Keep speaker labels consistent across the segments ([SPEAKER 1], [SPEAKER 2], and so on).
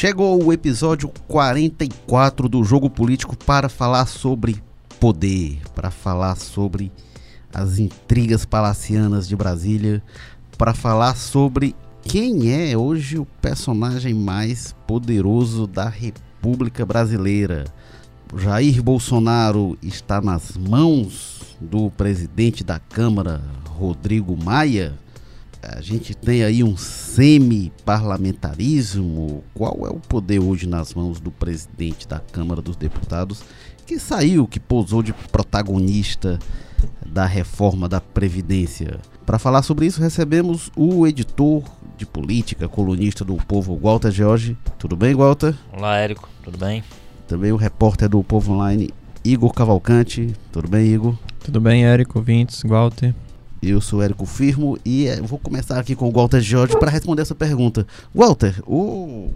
[SPEAKER 1] Chegou o episódio 44 do Jogo Político para falar sobre poder, para falar sobre as intrigas palacianas de Brasília, para falar sobre quem é hoje o personagem mais poderoso da República Brasileira. Jair Bolsonaro está nas mãos do presidente da Câmara, Rodrigo Maia a gente tem aí um semi-parlamentarismo. Qual é o poder hoje nas mãos do presidente da Câmara dos Deputados, que saiu, que pousou de protagonista da reforma da Previdência? Para falar sobre isso, recebemos o editor de política, colunista do Povo, Walter George. Tudo bem, Walter?
[SPEAKER 2] Olá, Érico. Tudo bem?
[SPEAKER 1] Também o repórter do Povo Online, Igor Cavalcante. Tudo bem, Igor?
[SPEAKER 3] Tudo bem, Érico, Vintes, Walter.
[SPEAKER 1] Eu sou Érico Firmo e eh, vou começar aqui com o Walter Jorge para responder essa pergunta. Walter, o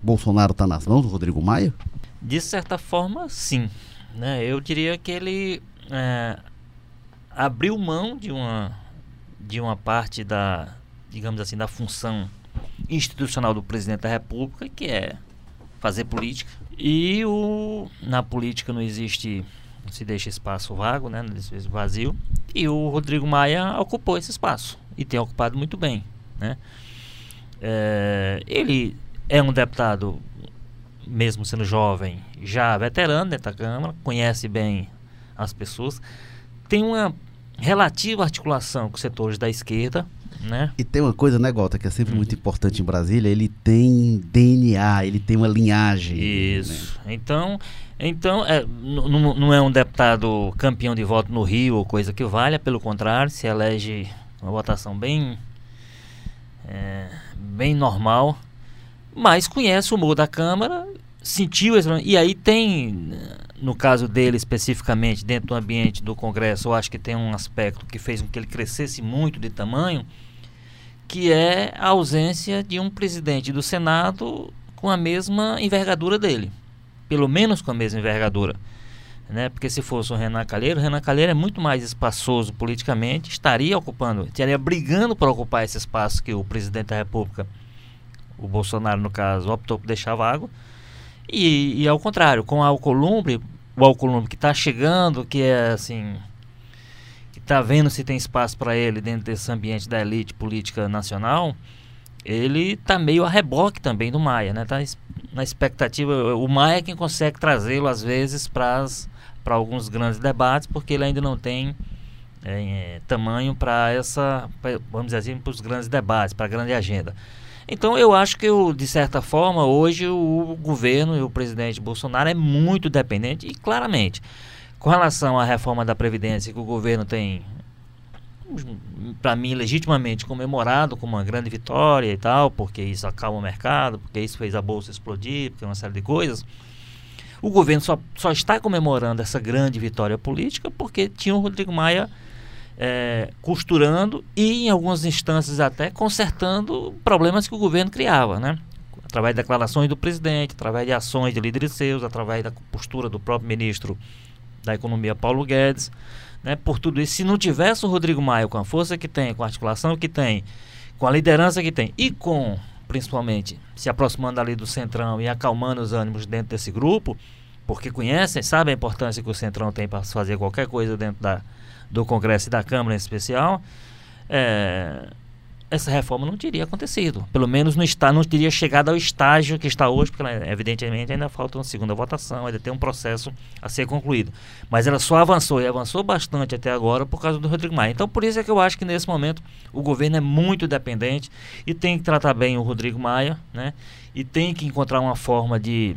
[SPEAKER 1] Bolsonaro está nas mãos do Rodrigo Maia?
[SPEAKER 2] De certa forma, sim. Né? Eu diria que ele é, abriu mão de uma, de uma parte da, digamos assim, da função institucional do presidente da República, que é fazer política. E o, na política não existe se deixa espaço vago, né, vazio, e o Rodrigo Maia ocupou esse espaço e tem ocupado muito bem, né? É, ele é um deputado, mesmo sendo jovem, já veterano dentro da Câmara, conhece bem as pessoas, tem uma relativa articulação com os setores da esquerda, né?
[SPEAKER 1] E tem uma coisa, né, Gota, que é sempre hum. muito importante em Brasília, ele tem DNA, ele tem uma linhagem.
[SPEAKER 2] Isso. Né? Então, então é, não é um deputado campeão de voto no Rio ou coisa que valha, pelo contrário, se elege uma votação bem, é, bem normal, mas conhece o humor da Câmara, sentiu e aí tem, no caso dele especificamente, dentro do ambiente do Congresso, eu acho que tem um aspecto que fez com que ele crescesse muito de tamanho, que é a ausência de um presidente do Senado com a mesma envergadura dele pelo menos com a mesma envergadura. Né? Porque se fosse o Renan Calheiro, o Renan Calheiro é muito mais espaçoso politicamente, estaria ocupando, estaria brigando para ocupar esse espaço que o presidente da República, o Bolsonaro no caso, optou por deixar vago. E, e ao contrário, com a Alcolumbre, o Alcolumbre que está chegando, que é assim, está vendo se tem espaço para ele dentro desse ambiente da elite política nacional, ele está meio a reboque também do Maia, né? Tá na expectativa. O Maia é quem consegue trazê-lo, às vezes, para alguns grandes debates, porque ele ainda não tem é, é, tamanho para essa, pra, vamos dizer assim, para os grandes debates, para a grande agenda. Então eu acho que, de certa forma, hoje o governo e o presidente Bolsonaro é muito dependente e claramente, com relação à reforma da Previdência que o governo tem para mim, legitimamente comemorado como uma grande vitória e tal, porque isso acalma o mercado, porque isso fez a bolsa explodir, porque uma série de coisas. O governo só, só está comemorando essa grande vitória política porque tinha o Rodrigo Maia é, costurando e, em algumas instâncias, até consertando problemas que o governo criava, né? Através de declarações do presidente, através de ações de líderes seus, através da postura do próprio ministro da Economia, Paulo Guedes né, por tudo isso. Se não tivesse o Rodrigo Maia com a força que tem, com a articulação que tem, com a liderança que tem e com, principalmente, se aproximando ali do Centrão e acalmando os ânimos dentro desse grupo, porque conhecem, sabem a importância que o Centrão tem para fazer qualquer coisa dentro da, do Congresso e da Câmara em especial, é, essa reforma não teria acontecido. Pelo menos não, está, não teria chegado ao estágio que está hoje, porque né, evidentemente ainda falta uma segunda votação, ainda tem um processo a ser concluído. Mas ela só avançou e avançou bastante até agora por causa do Rodrigo Maia. Então por isso é que eu acho que nesse momento o governo é muito dependente e tem que tratar bem o Rodrigo Maia, né? E tem que encontrar uma forma de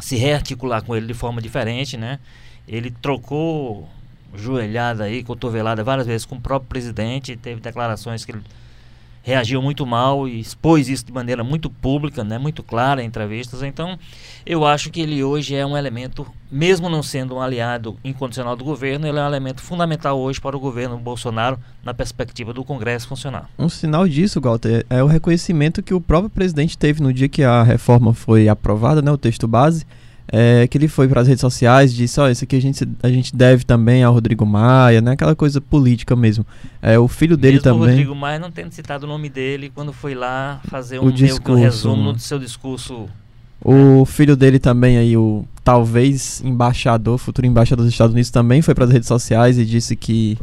[SPEAKER 2] se rearticular com ele de forma diferente, né? Ele trocou joelhada aí, cotovelada várias vezes com o próprio presidente, teve declarações que ele reagiu muito mal e expôs isso de maneira muito pública, né, muito clara em entrevistas. Então, eu acho que ele hoje é um elemento, mesmo não sendo um aliado incondicional do governo, ele é um elemento fundamental hoje para o governo Bolsonaro na perspectiva do Congresso funcionar.
[SPEAKER 3] Um sinal disso, Walter, é o reconhecimento que o próprio presidente teve no dia que a reforma foi aprovada, né, o texto base é, que ele foi para as redes sociais e disse, ó, oh, isso aqui a gente, a gente deve também ao Rodrigo Maia, né? Aquela coisa política mesmo. É, o filho dele
[SPEAKER 2] mesmo
[SPEAKER 3] também... o
[SPEAKER 2] Rodrigo Maia não tendo citado o nome dele quando foi lá fazer um, discurso, um resumo do seu discurso
[SPEAKER 3] O filho dele também aí, o talvez embaixador, futuro embaixador dos Estados Unidos, também foi para as redes sociais e disse que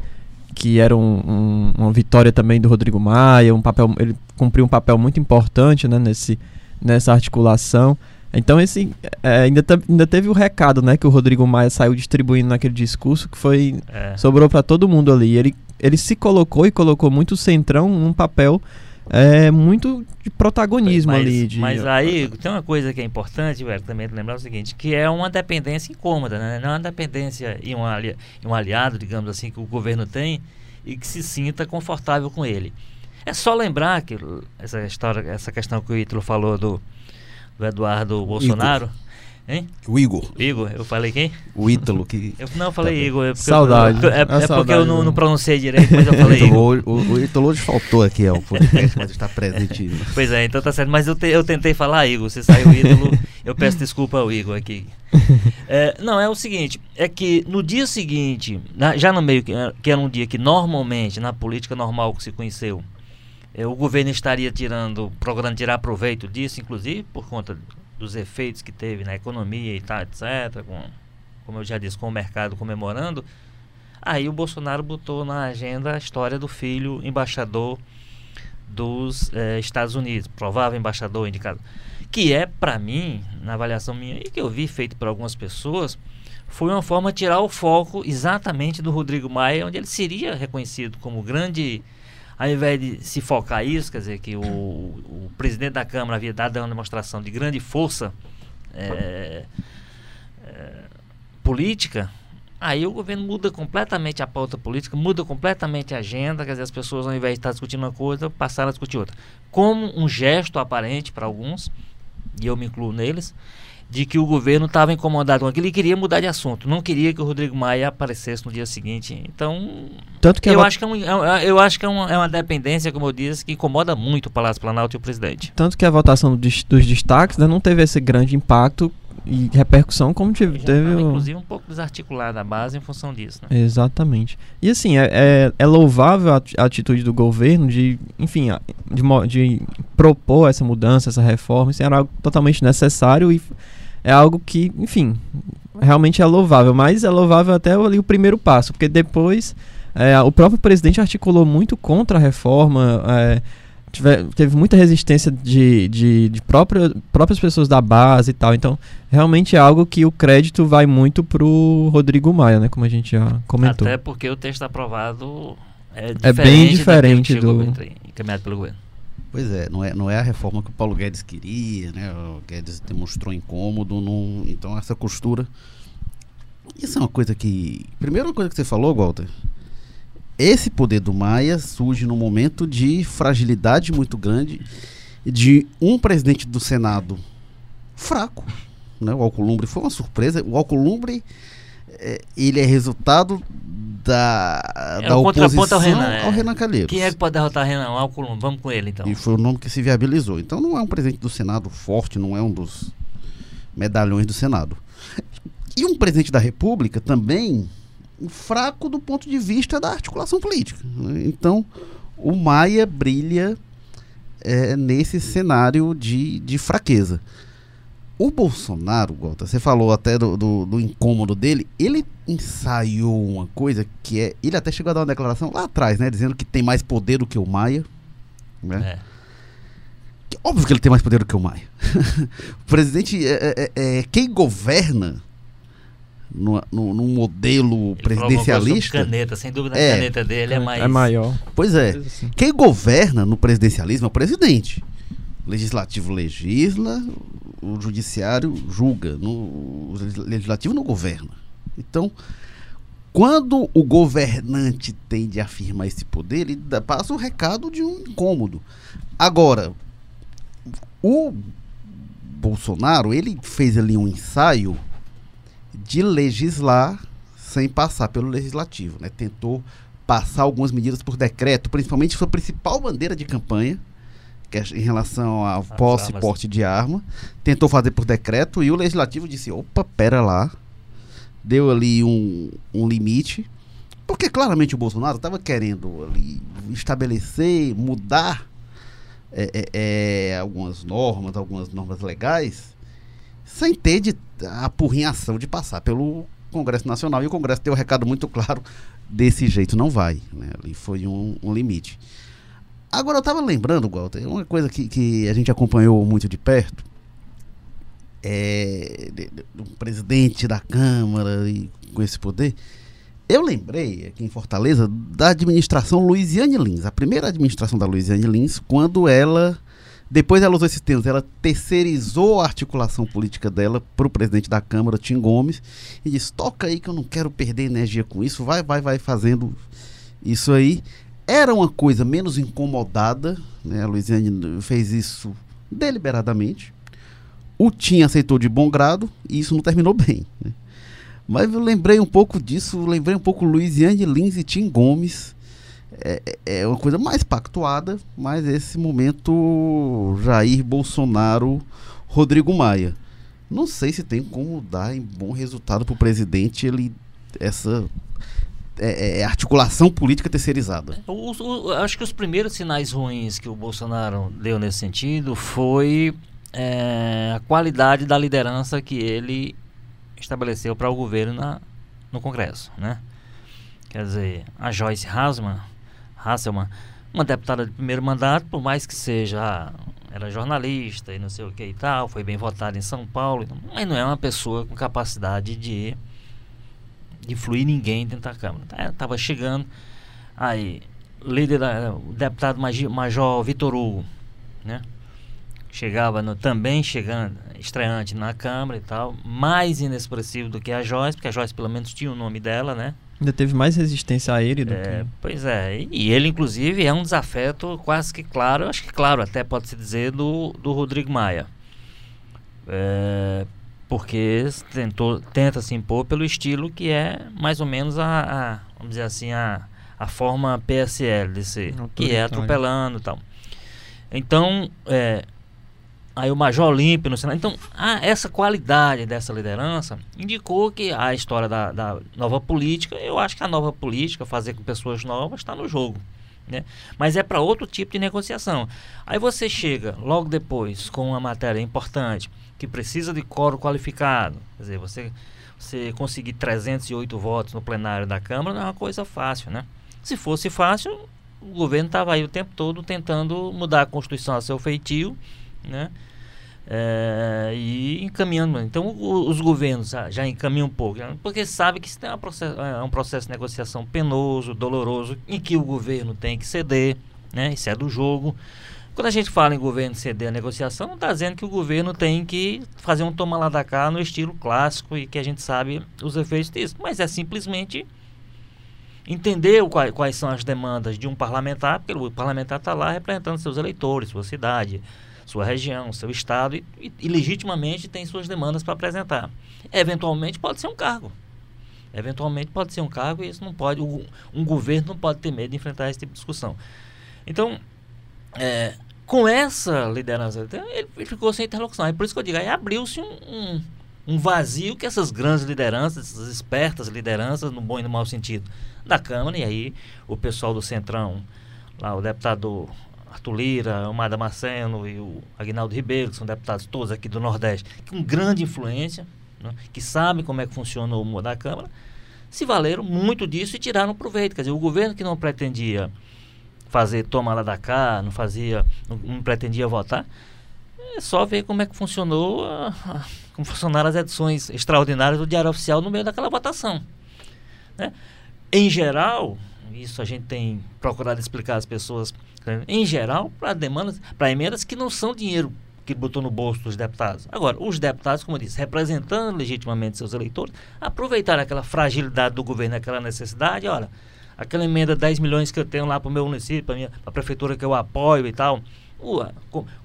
[SPEAKER 3] que era um, um, uma vitória também do Rodrigo Maia, um papel, ele cumpriu um papel muito importante né, nesse, nessa articulação. Então esse é, ainda, ainda teve o recado, né, que o Rodrigo Maia saiu distribuindo naquele discurso que foi é. sobrou para todo mundo ali. Ele ele se colocou e colocou muito centrão num papel é, muito de protagonismo
[SPEAKER 2] mas,
[SPEAKER 3] ali. De...
[SPEAKER 2] Mas aí tem uma coisa que é importante, velho, também lembrar o seguinte, que é uma dependência incômoda, né? Não é uma dependência e um, ali, um aliado, digamos assim, que o governo tem e que se sinta confortável com ele. É só lembrar que essa história, essa questão que o Ítalo falou do, do Eduardo Bolsonaro. Igor.
[SPEAKER 1] Hein? O Igor.
[SPEAKER 2] Igor, eu falei quem?
[SPEAKER 1] O Ítalo que.
[SPEAKER 2] Eu, não, eu falei tá Igor. É
[SPEAKER 3] saudade.
[SPEAKER 2] Eu, é, é, é porque eu não, não, pronunciei direito, mas eu falei Igor.
[SPEAKER 1] O, o, o Ítalo hoje faltou aqui, ó, podcast, mas está presente.
[SPEAKER 2] Pois é, então tá certo. Mas eu, te, eu tentei falar Igor, você saiu Ítalo, eu peço desculpa ao Igor aqui. É, não, é o seguinte, é que no dia seguinte, na, já no meio, que, que era um dia que normalmente, na política normal que se conheceu, é, o governo estaria tirando, procurando tirar proveito disso, inclusive por conta dos efeitos que teve na economia e tal, etc., com, como eu já disse, com o mercado comemorando, aí o Bolsonaro botou na agenda a história do filho embaixador dos eh, Estados Unidos, provável embaixador indicado, que é, para mim, na avaliação minha, e que eu vi feito por algumas pessoas, foi uma forma de tirar o foco exatamente do Rodrigo Maia, onde ele seria reconhecido como grande ao invés de se focar isso, quer dizer, que o, o presidente da Câmara havia dado uma demonstração de grande força é, é, política, aí o governo muda completamente a pauta política, muda completamente a agenda, quer dizer, as pessoas, ao invés de estar discutindo uma coisa, passaram a discutir outra. Como um gesto aparente para alguns, e eu me incluo neles, de que o governo estava incomodado com aquilo e queria mudar de assunto. Não queria que o Rodrigo Maia aparecesse no dia seguinte. Então,
[SPEAKER 3] Tanto que
[SPEAKER 2] eu, acho que é um, é eu acho que é uma, é uma dependência, como eu disse, que incomoda muito o Palácio Planalto e o presidente.
[SPEAKER 3] Tanto que a votação dos, dos destaques né, não teve esse grande impacto e repercussão como teve, teve
[SPEAKER 2] o... inclusive um pouco desarticulada a base em função disso né?
[SPEAKER 3] exatamente. E assim é, é, é, louvável a atitude do governo de enfim de, de propor essa mudança essa reforma. Isso era algo totalmente necessário e é algo que, enfim, realmente é louvável, mas é louvável até ali o primeiro passo, porque depois é, o próprio presidente articulou muito contra a reforma, é, tiver, teve muita resistência de, de, de própria, próprias pessoas da base e tal, então realmente é algo que o crédito vai muito pro Rodrigo Maia, né, como a gente já comentou.
[SPEAKER 2] Até porque o texto aprovado é,
[SPEAKER 3] é bem diferente do...
[SPEAKER 2] encaminhado pelo governo.
[SPEAKER 1] Pois é, não é, não é a reforma que o Paulo Guedes queria, né? O Guedes demonstrou incômodo, não, então essa costura. Isso é uma coisa que. Primeira coisa que você falou, Walter. Esse poder do Maia surge num momento de fragilidade muito grande de um presidente do Senado fraco. Né? O Alcolumbre foi uma surpresa. O Alcolumbre é, ele é resultado da, é da oposição ao Renan, é. ao Renan Calheiros.
[SPEAKER 2] Quem é que pode derrotar Renan? O Alcolumbre. Vamos com ele, então.
[SPEAKER 1] E foi o nome que se viabilizou. Então não é um presidente do Senado forte, não é um dos medalhões do Senado. E um presidente da República também fraco do ponto de vista da articulação política. Então, o Maia brilha é, nesse cenário de, de fraqueza. O Bolsonaro, Gota, você falou até do, do, do, incômodo dele, ele ensaiou uma coisa que é. Ele até chegou a dar uma declaração lá atrás, né? Dizendo que tem mais poder do que o Maia. Né? É. Que, óbvio que ele tem mais poder do que o Maia. o presidente é, é, é quem governa no, no, num modelo ele presidencialista.
[SPEAKER 2] caneta, sem dúvida é, a caneta dele é, é mais.
[SPEAKER 3] É maior.
[SPEAKER 1] Pois é. Assim. Quem governa no presidencialismo é o presidente. O legislativo legisla, o judiciário julga, no, o legislativo não governa. Então, quando o governante tem de afirmar esse poder, ele dá, passa o recado de um incômodo. Agora, o Bolsonaro, ele fez ali um ensaio de legislar sem passar pelo legislativo, né? Tentou passar algumas medidas por decreto, principalmente sua principal bandeira de campanha, que é em relação ao posse e porte de arma, tentou fazer por decreto e o legislativo disse: opa, pera lá, deu ali um, um limite, porque claramente o Bolsonaro estava querendo ali estabelecer, mudar é, é, é, algumas normas, algumas normas legais sem ter de, a porrinhação de passar pelo Congresso Nacional. E o Congresso deu um recado muito claro: desse jeito não vai. Né? Ali foi um, um limite. Agora eu estava lembrando, Walter, uma coisa que, que a gente acompanhou muito de perto é, do presidente da Câmara e com esse poder. Eu lembrei aqui em Fortaleza da administração Luiziane Lins, a primeira administração da Luiziane Lins, quando ela, depois ela usou esses termos, ela terceirizou a articulação política dela para o presidente da Câmara, Tim Gomes, e disse: toca aí que eu não quero perder energia com isso, vai, vai, vai fazendo isso aí. Era uma coisa menos incomodada, né? a Luiziane fez isso deliberadamente, o Tim aceitou de bom grado e isso não terminou bem. Né? Mas eu lembrei um pouco disso, lembrei um pouco Luiziane Lins e Tim Gomes. É, é, é uma coisa mais pactuada, mas esse momento Jair Bolsonaro, Rodrigo Maia. Não sei se tem como dar em bom resultado para o presidente ele essa é, é, articulação política terceirizada.
[SPEAKER 2] O, o, acho que os primeiros sinais ruins que o Bolsonaro deu nesse sentido foi é, a qualidade da liderança que ele estabeleceu para o governo na, no Congresso, né? Quer dizer, a Joyce Hasselman, Hasselman, uma deputada de primeiro mandato, por mais que seja era jornalista e não sei o que e tal, foi bem votada em São Paulo, mas não é uma pessoa com capacidade de, influir ninguém dentro da Câmara. Estava chegando, aí, líder da, o deputado Major Vitor Hugo, né? chegava no, também chegando, estreante na Câmara e tal, mais inexpressivo do que a Joyce, porque a Joyce pelo menos tinha o nome dela, né?
[SPEAKER 3] Ainda teve mais resistência a ele do
[SPEAKER 2] é,
[SPEAKER 3] que...
[SPEAKER 2] Pois é, e ele inclusive é um desafeto quase que claro, acho que claro até pode-se dizer, do, do Rodrigo Maia. É, porque tentou, tenta se impor pelo estilo que é mais ou menos a, a vamos dizer assim, a, a forma PSL de ser, que é atropelando e tal. Então, é, aí o Major Olímpio no Senado. Então, ah, essa qualidade dessa liderança indicou que a história da, da, nova política, eu acho que a nova política, fazer com pessoas novas, está no jogo. Né? Mas é para outro tipo de negociação. Aí você chega logo depois com uma matéria importante que precisa de coro qualificado. Quer dizer, você, você conseguir 308 votos no plenário da Câmara não é uma coisa fácil, né? Se fosse fácil, o governo estava aí o tempo todo tentando mudar a Constituição a seu feitio né? É, e encaminhando. Então, os governos já, já, encaminham um pouco, né? porque sabe que isso é, processo, é um processo de negociação penoso, doloroso, em que o governo tem que ceder, né? isso é do jogo. Quando a gente fala em governo ceder a negociação, não está dizendo que o governo tem que fazer um toma lá da cá no estilo clássico e que a gente sabe os efeitos disso, mas é simplesmente entender quais são as demandas de um parlamentar, porque o parlamentar está lá representando seus eleitores, sua cidade, sua região, seu estado e, e, e legitimamente tem suas demandas para apresentar. Eventualmente pode ser um cargo. Eventualmente pode ser um cargo e isso não pode, um, governo não pode ter medo de enfrentar esse tipo de discussão. Então, é, com essa liderança, ele ficou sem interlocução. É por isso que eu digo, aí abriu-se um, um, um, vazio que essas grandes lideranças, essas espertas lideranças, no bom e no mau sentido, da Câmara, e aí o pessoal do Centrão, lá o deputado Arthur Lira, o Mada Marceno e o Agnaldo Ribeiro, que são deputados todos aqui do Nordeste, com grande influência, né, que sabem como é que funciona o humor da Câmara, se valeram muito disso e tiraram proveito. Quer dizer, o governo que não pretendia fazer toma lá da cá, não fazia, não, não, pretendia votar, é só ver como é que funcionou, a, a, como funcionaram as edições extraordinárias do Diário Oficial no meio daquela votação. Né? Em geral, isso a gente tem procurado explicar às pessoas, em geral, para demandas, para emendas que não são dinheiro que botou no bolso dos deputados. Agora, os deputados, como eu disse, representando legitimamente seus eleitores, aproveitaram aquela fragilidade do governo, aquela necessidade, olha, aquela emenda 10 milhões que eu tenho lá para o meu município, para a prefeitura que eu apoio e tal. Ua,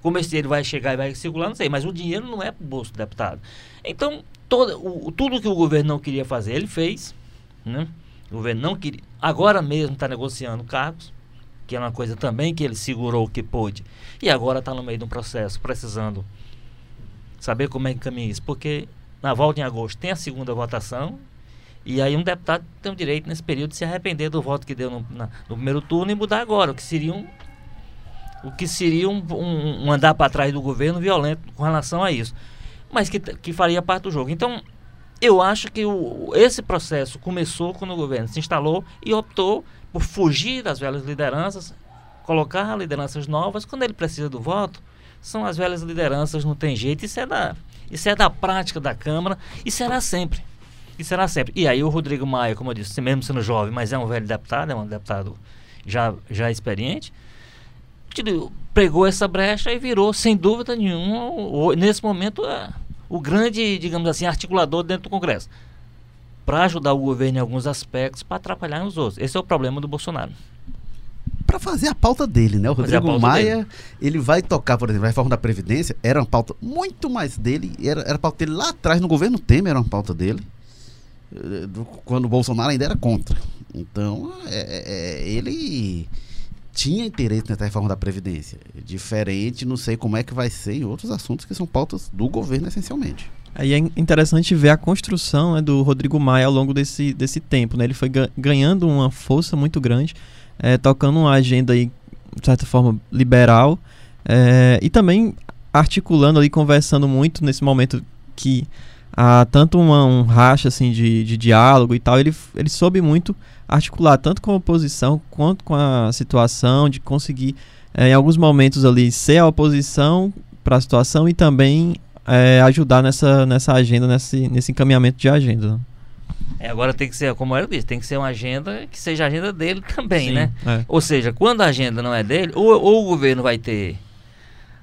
[SPEAKER 2] como esse dinheiro vai chegar e vai circular, não sei, mas o dinheiro não é para o bolso do deputado. Então, todo, o, tudo que o governo não queria fazer, ele fez, né? O governo não queria. Agora mesmo está negociando cargos, que é uma coisa também que ele segurou o que pôde. E agora está no meio de um processo, precisando saber como é que caminha isso. Porque na volta em agosto tem a segunda votação. E aí um deputado tem o direito nesse período de se arrepender do voto que deu no, na, no primeiro turno e mudar agora, o que seria um, o que seria um, um, um andar para trás do governo violento com relação a isso. mas que, que faria parte do jogo. Então, eu acho que o, esse processo começou quando o governo se instalou e optou por fugir das velhas lideranças, colocar lideranças novas. Quando ele precisa do voto, são as velhas lideranças, não tem jeito. Isso é da, isso é da prática da Câmara e será sempre. E será sempre. E aí o Rodrigo Maia, como eu disse, mesmo sendo jovem, mas é um velho deputado, é um deputado já, já experiente, pregou essa brecha e virou, sem dúvida nenhuma, nesse momento, o grande, digamos assim, articulador dentro do Congresso. Para ajudar o governo em alguns aspectos, para atrapalhar nos outros. Esse é o problema do Bolsonaro
[SPEAKER 1] para fazer a pauta dele, né? O Rodrigo Maia, dele. ele vai tocar, por exemplo, a reforma da Previdência, era uma pauta muito mais dele, era, era pauta dele lá atrás, no governo Temer era uma pauta dele, eh, quando o Bolsonaro ainda era contra. Então, é, é, é, ele tinha interesse nessa reforma da Previdência. Diferente, não sei como é que vai ser em outros assuntos que são pautas do governo, essencialmente.
[SPEAKER 3] Aí é interessante ver a construção né, do Rodrigo Maia ao longo desse, desse tempo. Né? Ele foi ganhando uma força muito grande é, tocando uma agenda aí, de certa forma, liberal, é, e também articulando ali, conversando muito nesse momento que há tanto uma, um racha assim, de, de diálogo e tal, ele, ele soube muito articular tanto com a oposição quanto com a situação, de conseguir, é, em alguns momentos ali, ser a oposição para a situação e também é, ajudar nessa, nessa agenda, nesse, nesse encaminhamento de agenda.
[SPEAKER 2] É, agora tem que ser, como eu disse, tem que ser uma agenda que seja a agenda dele também, Sim, né? É. Ou seja, quando a agenda não é dele, ou, ou, o governo vai ter,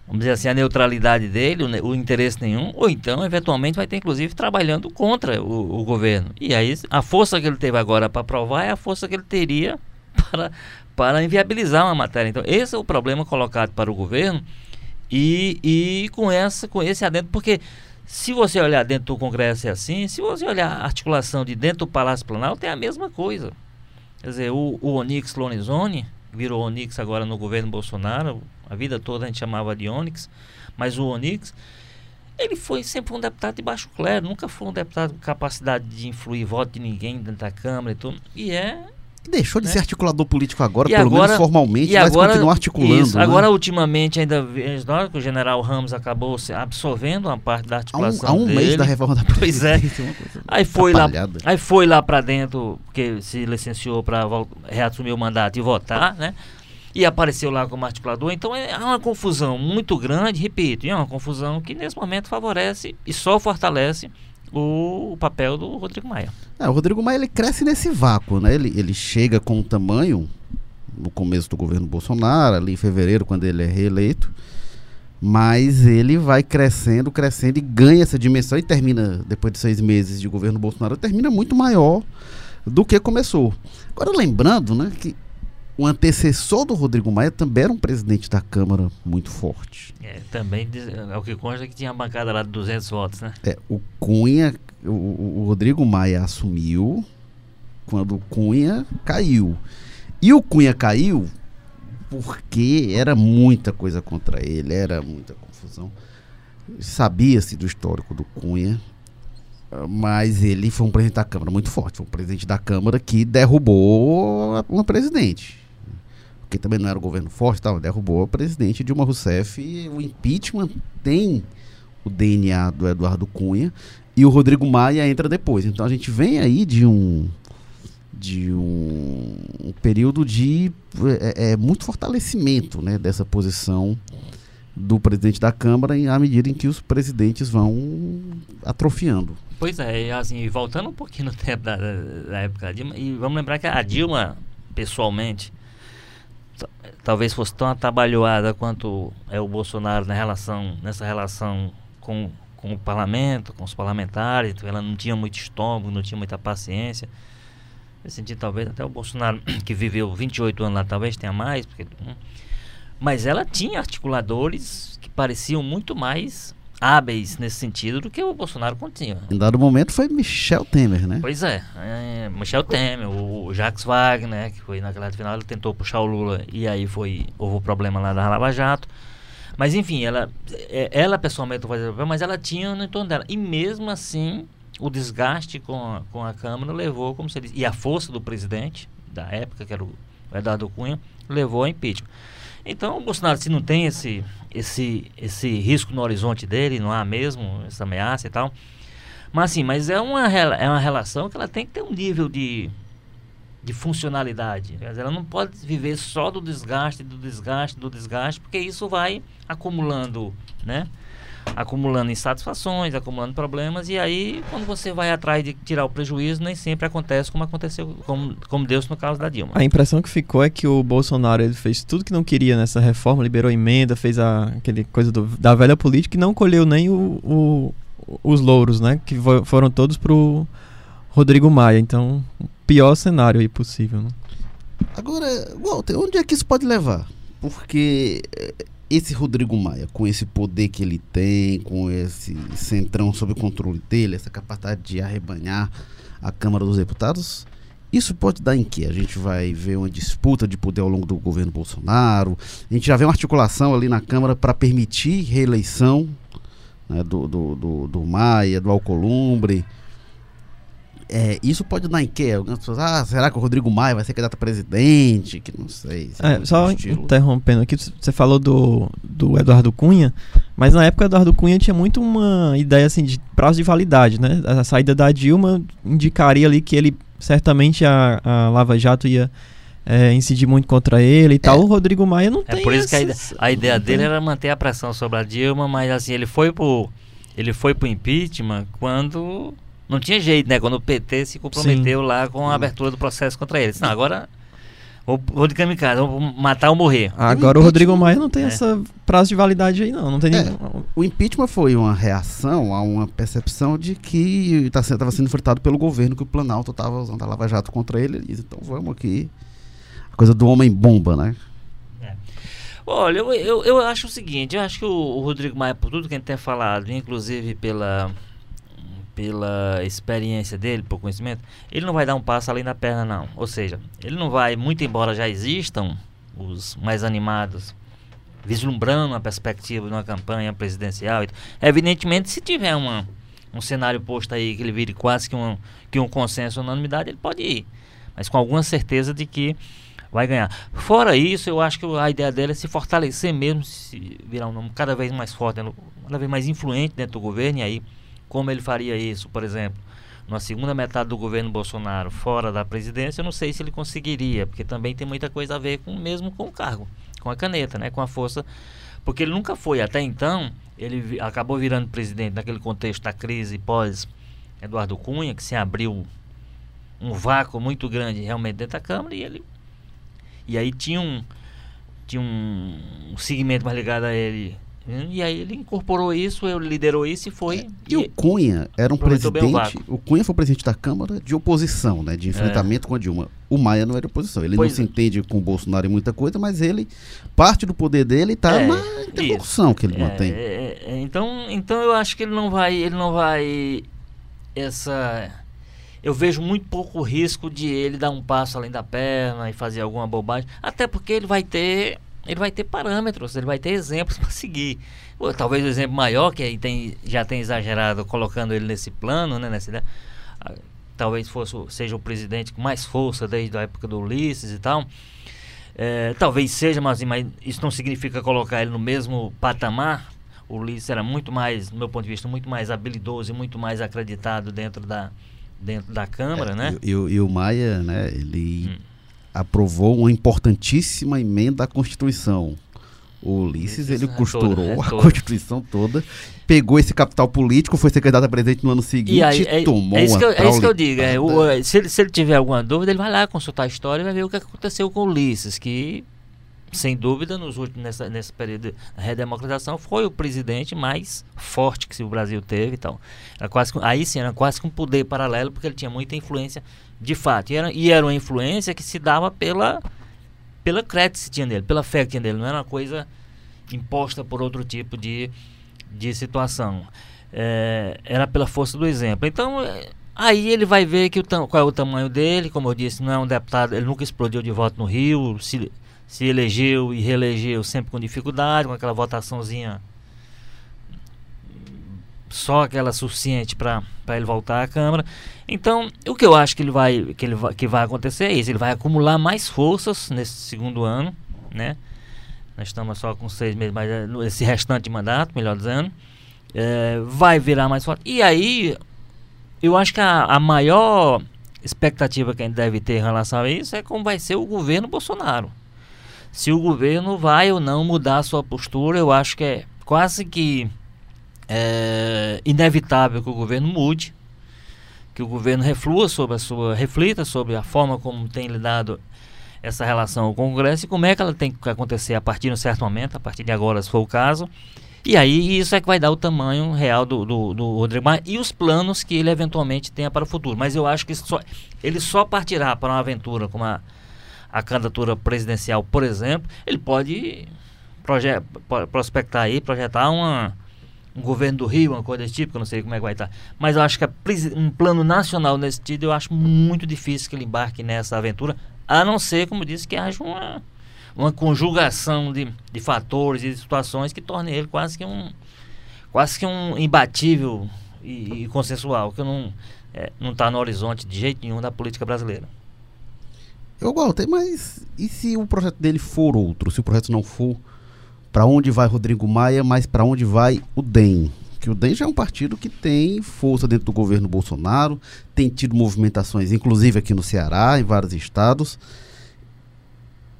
[SPEAKER 2] vamos dizer assim, a neutralidade dele, o, o, interesse nenhum, ou então, eventualmente, vai ter, inclusive, trabalhando contra o, o governo. E aí, a força que ele teve agora para aprovar é a força que ele teria para, para inviabilizar uma matéria. Então, esse é o problema colocado para o governo e, e com, essa, com esse adentro, porque se você olhar dentro do Congresso é assim, se você olhar a articulação de dentro do Palácio Planalto é a mesma coisa. Quer dizer, o, o Onix Lonizone, virou Onix agora no governo Bolsonaro, a vida toda a gente chamava de Onix, mas o Onix, ele foi sempre um deputado de baixo clero, nunca foi um deputado com capacidade de influir voto de ninguém dentro da Câmara e tudo. E é
[SPEAKER 1] deixou de né? ser articulador político agora, e pelo agora, menos formalmente, mas agora, continua articulando. Isso,
[SPEAKER 2] né? Agora, ultimamente, ainda que o general Ramos acabou absorvendo uma parte da articulação.
[SPEAKER 1] Há um, há um
[SPEAKER 2] dele.
[SPEAKER 1] mês da reforma da
[SPEAKER 2] Pois é. aí foi lá, aí foi lá para dentro, porque se licenciou para reassumir o mandato e votar, né? E apareceu lá como articulador. Então é uma confusão muito grande, repito, é uma confusão que nesse momento favorece e só fortalece o papel do Rodrigo Maia.
[SPEAKER 1] É, o Rodrigo Maia ele cresce nesse vácuo, né? Ele, ele chega com o tamanho no começo do governo Bolsonaro, ali em fevereiro, quando ele é reeleito, mas ele vai crescendo, crescendo e ganha essa dimensão e termina, depois de seis meses de governo Bolsonaro, termina muito maior do que começou. Agora lembrando, né, que o antecessor do Rodrigo Maia também era um presidente da Câmara muito forte.
[SPEAKER 2] É, também é o que consta que tinha uma bancada lá de 200 votos, né?
[SPEAKER 1] É, o Cunha, o, o Rodrigo Maia assumiu quando o Cunha caiu. E o Cunha caiu porque era muita coisa contra ele, era muita confusão. Sabia-se do histórico do Cunha, mas ele foi um presidente da Câmara muito forte, foi um presidente da Câmara que derrubou uma presidente porque também não era o governo forte, tal, derrubou o presidente Dilma Rousseff. E o impeachment tem o DNA do Eduardo Cunha e o Rodrigo Maia entra depois. Então a gente vem aí de um de um, um período de é, é, muito fortalecimento né, dessa posição do presidente da Câmara à medida em que os presidentes vão atrofiando.
[SPEAKER 2] Pois é, assim, voltando um pouquinho no tempo da, da época da Dilma, e vamos lembrar que a Dilma, pessoalmente, talvez fosse tão atabalhoada quanto é o Bolsonaro na relação, nessa relação com, com o parlamento, com os parlamentares, então ela não tinha muito estômago, não tinha muita paciência. Eu senti talvez até o Bolsonaro, que viveu 28 anos lá, talvez tenha mais, porque, hum, mas ela tinha articuladores que pareciam muito mais hábeis nesse sentido do que o Bolsonaro continha.
[SPEAKER 1] Em dado momento foi Michel Temer, né?
[SPEAKER 2] Pois é, é Michel Temer, o, o Jacques Wagner, né, que foi naquela final, ele tentou puxar o Lula e aí foi houve o problema lá da Lava Jato. Mas enfim, ela, é, ela pessoalmente fazia problema, mas ela tinha no entorno dela. E mesmo assim, o desgaste com a, com a Câmara levou, como você disse, e a força do presidente da época, que era o Eduardo Cunha, levou ao impeachment. Então o Bolsonaro, se não tem esse, esse, esse risco no horizonte dele, não há mesmo essa ameaça e tal. Mas assim, mas é uma, é uma relação que ela tem que ter um nível de, de funcionalidade. Ela não pode viver só do desgaste, do desgaste, do desgaste, porque isso vai acumulando, né? Acumulando insatisfações, acumulando problemas, e aí, quando você vai atrás de tirar o prejuízo, nem sempre acontece como aconteceu, como, como Deus no caso da Dilma.
[SPEAKER 3] A impressão que ficou é que o Bolsonaro ele fez tudo que não queria nessa reforma, liberou emenda, fez a, aquele coisa do, da velha política e não colheu nem o, o, os louros, né? Que foram todos pro Rodrigo Maia. Então, pior cenário aí possível. Né?
[SPEAKER 1] Agora, Walter, onde é que isso pode levar? Porque esse Rodrigo Maia, com esse poder que ele tem, com esse centrão sob controle dele, essa capacidade de arrebanhar a Câmara dos Deputados, isso pode dar em quê? A gente vai ver uma disputa de poder ao longo do governo Bolsonaro, a gente já vê uma articulação ali na Câmara para permitir reeleição né, do, do, do, do Maia, do Alcolumbre. É, isso pode dar em quê? Algumas pessoas, ah, será que o Rodrigo Maia vai ser candidato a presidente? Que não sei.
[SPEAKER 3] É, só interrompendo aqui, você falou do, do Eduardo Cunha, mas na época o Eduardo Cunha tinha muito uma ideia assim de prazo de validade, né? A saída da Dilma indicaria ali que ele certamente a, a Lava Jato ia é, incidir muito contra ele e tal. É. O Rodrigo Maia não é tem.
[SPEAKER 2] É por isso essas... que a, a ideia dele era manter a pressão sobre a Dilma, mas assim, ele foi pro. Ele foi pro impeachment quando não tinha jeito, né? Quando o PT se comprometeu Sim. lá com a abertura do processo contra eles. Não, agora vou, vou de kamikaze, vou matar ou morrer.
[SPEAKER 3] Agora o, o Rodrigo Maia não tem é. essa prazo de validade aí, não. não tem é,
[SPEAKER 1] O impeachment foi uma reação a uma percepção de que estava tá, sendo enfrentado pelo governo, que o Planalto estava usando a Lava Jato contra ele. Ele disse, então vamos aqui. A coisa do homem-bomba, né?
[SPEAKER 2] É. Olha, eu, eu, eu, acho o seguinte, eu acho que o, o Rodrigo Maia, por tudo que a gente tem falado, inclusive pela pela experiência dele, por conhecimento, ele não vai dar um passo além da perna, não. Ou seja, ele não vai, muito embora já existam os mais animados, vislumbrando uma perspectiva de uma campanha presidencial. Evidentemente, se tiver uma, um cenário posto aí que ele vire quase que um, que um consenso, unanimidade, ele pode ir. Mas com alguma certeza de que vai ganhar. Fora isso, eu acho que a ideia dele é se fortalecer mesmo, se virar um nome cada vez mais forte, cada vez mais influente dentro do governo, e aí como ele faria isso, por exemplo, na segunda metade do governo Bolsonaro, fora da presidência, eu não sei se ele conseguiria, porque também tem muita coisa a ver com mesmo com o cargo, com a caneta, né, com a força, porque ele nunca foi até então, ele acabou virando presidente naquele contexto da crise pós Eduardo Cunha, que se abriu um vácuo muito grande realmente dentro da Câmara e ele e aí tinha um tinha um, um segmento mais ligado a ele e aí ele incorporou isso, ele liderou isso e foi. É,
[SPEAKER 1] e, e, o Cunha era um presidente. O, o, Cunha foi presidente da Câmara de oposição, né? De enfrentamento é. com a Dilma. O Maia não era oposição. Ele pois não se é. entende com o Bolsonaro em muita coisa, mas ele, parte do poder dele está é, na interlocução que ele mantém.
[SPEAKER 2] É, é, então, então eu acho que ele não vai. Ele não vai. Essa. Eu vejo muito pouco risco de ele dar um passo além da perna e fazer alguma bobagem. Até porque ele vai ter ele vai ter parâmetros, ele vai ter exemplos para seguir. Ou, talvez o exemplo maior, que tem, já tem exagerado colocando ele nesse plano, né, nessa ideia, talvez fosse, seja o presidente com mais força desde a época do Ulisses e tal. É, talvez seja, mas, mas isso não significa colocar ele no mesmo patamar. O Ulisses era muito mais, do meu ponto de vista, muito mais habilidoso e muito mais acreditado dentro da, dentro da Câmara, é, né?
[SPEAKER 1] E, e, e, o Maia, né, ele... Hum aprovou uma importantíssima emenda à Constituição. O Ulisses, ele é costurou toda, é a Constituição toda, pegou esse capital político, foi secretário a presidente no ano seguinte
[SPEAKER 2] e
[SPEAKER 1] é, tomou
[SPEAKER 2] é isso, que eu, é isso que eu digo. É, o, se, ele, se ele tiver alguma dúvida, ele vai lá consultar a história e vai ver o que aconteceu com o Ulisses, que sem dúvida, nos últimos, nessa, nesse período de redemocratização, foi o presidente mais forte que o Brasil teve. Então, era quase, aí sim, era quase que um poder paralelo, porque ele tinha muita influência de fato. E era, e era uma influência que se dava pela, pela crédito que tinha nele, pela fé que tinha nele. Não era uma coisa imposta por outro tipo de, de situação. É, era pela força do exemplo. Então, é, aí ele vai ver que o qual é o tamanho dele. Como eu disse, não é um deputado, ele nunca explodiu de voto no Rio. Se, se elegeu e reelegeu sempre com dificuldade, com aquela votaçãozinha só aquela suficiente para ele voltar à Câmara. Então, o que eu acho que ele vai que ele que vai acontecer é isso, ele vai acumular mais forças nesse segundo ano, né? Nós estamos só com seis meses, mas é, esse restante de mandato, melhor dizendo, é, vai virar mais forte. E aí, eu acho que a, a maior expectativa que a gente deve ter em relação a isso é como vai ser o governo Bolsonaro. Se o governo vai ou não mudar a sua postura, eu acho que é quase que é, inevitável que o governo mude, que o governo reflua sobre a sua, reflita sobre a forma como tem lidado essa relação com o Congresso e como é que ela tem que acontecer a partir de um certo momento, a partir de agora, se for o caso. E aí isso é que vai dar o tamanho real do, do, do Rodrigo Maia e os planos que ele eventualmente tenha para o futuro. Mas eu acho que só, ele só partirá para uma aventura como a, a candidatura presidencial, por exemplo, ele pode prospectar aí, projetar uma, um governo do Rio, uma coisa desse tipo, que eu não sei como é que vai estar. Mas eu acho que um plano nacional nesse sentido, eu acho muito difícil que ele embarque nessa aventura, a não ser, como disse, que haja uma uma conjugação de, de fatores e de situações que torne ele quase que um quase que um imbatível e, e consensual que não é, não está no horizonte de jeito nenhum da política brasileira.
[SPEAKER 1] Eu gosto, mas e se o projeto dele for outro? Se o projeto não for para onde vai Rodrigo Maia, mas para onde vai o DEM? Que o DEM já é um partido que tem força dentro do governo Bolsonaro, tem tido movimentações, inclusive aqui no Ceará, em vários estados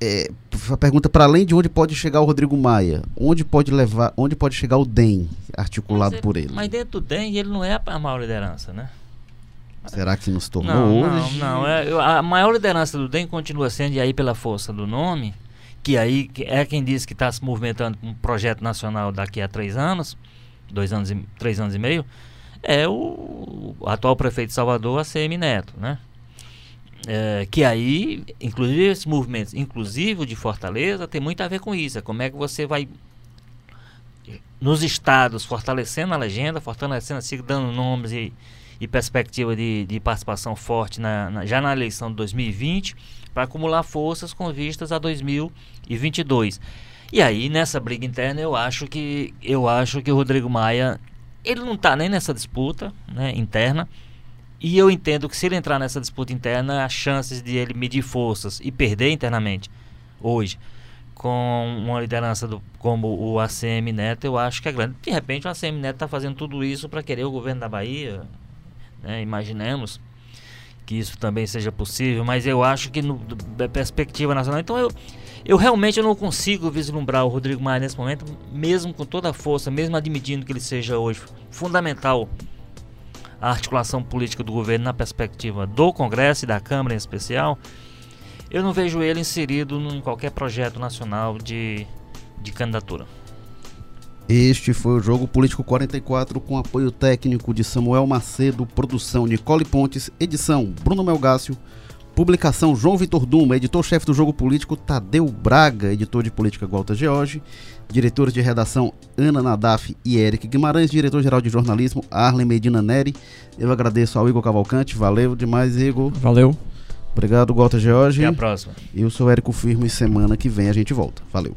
[SPEAKER 1] é, a pergunta para além de onde pode chegar o Rodrigo Maia, onde pode levar, onde pode chegar o DEM articulado
[SPEAKER 2] mas,
[SPEAKER 1] por ele?
[SPEAKER 2] Mas dentro do DEM ele não é a maior liderança, né?
[SPEAKER 1] Será que nos tornou
[SPEAKER 2] não,
[SPEAKER 1] hoje?
[SPEAKER 2] Não, não. É, a maior liderança do DEM continua sendo, e aí pela força do nome, que aí é quem diz que está se movimentando com um projeto nacional daqui a três anos, dois anos e, três anos e meio, é o, o atual prefeito de Salvador, ACM Neto, né? É, que aí, inclusive esses movimentos, inclusive o de Fortaleza, tem muito a ver com isso. É como é que você vai nos estados fortalecendo a legenda, fortalecendo assim, dando nomes e, e perspectiva de, de participação forte na, na, já na eleição de 2020 para acumular forças com vistas a 2022. E aí nessa briga interna eu acho que eu acho que o Rodrigo Maia ele não está nem nessa disputa né, interna e eu entendo que se ele entrar nessa disputa interna, as chances de ele medir forças e perder internamente hoje com uma liderança do, como o ACM Neto, eu acho que é grande. De repente o ACM Neto está fazendo tudo isso para querer o governo da Bahia, né? imaginemos que isso também seja possível, mas eu acho que no, da perspectiva nacional, então eu, eu realmente não consigo vislumbrar o Rodrigo Maia nesse momento, mesmo com toda a força, mesmo admitindo que ele seja hoje fundamental a articulação política do governo na perspectiva do Congresso e da Câmara em especial, eu não vejo ele inserido em qualquer projeto nacional de, de candidatura.
[SPEAKER 1] Este foi o Jogo Político 44 com apoio técnico de Samuel Macedo, produção Nicole Pontes, edição Bruno Melgácio, publicação João Vitor Duma, editor-chefe do Jogo Político Tadeu Braga, editor de política Walter George, diretores de redação Ana Nadaf e Eric Guimarães, diretor-geral de jornalismo Arlen Medina Neri. Eu agradeço ao Igor Cavalcante, valeu demais, Igor.
[SPEAKER 3] Valeu.
[SPEAKER 1] Obrigado, Walter George.
[SPEAKER 2] Até a próxima.
[SPEAKER 1] Eu sou Érico Firmo e semana que vem a gente volta. Valeu.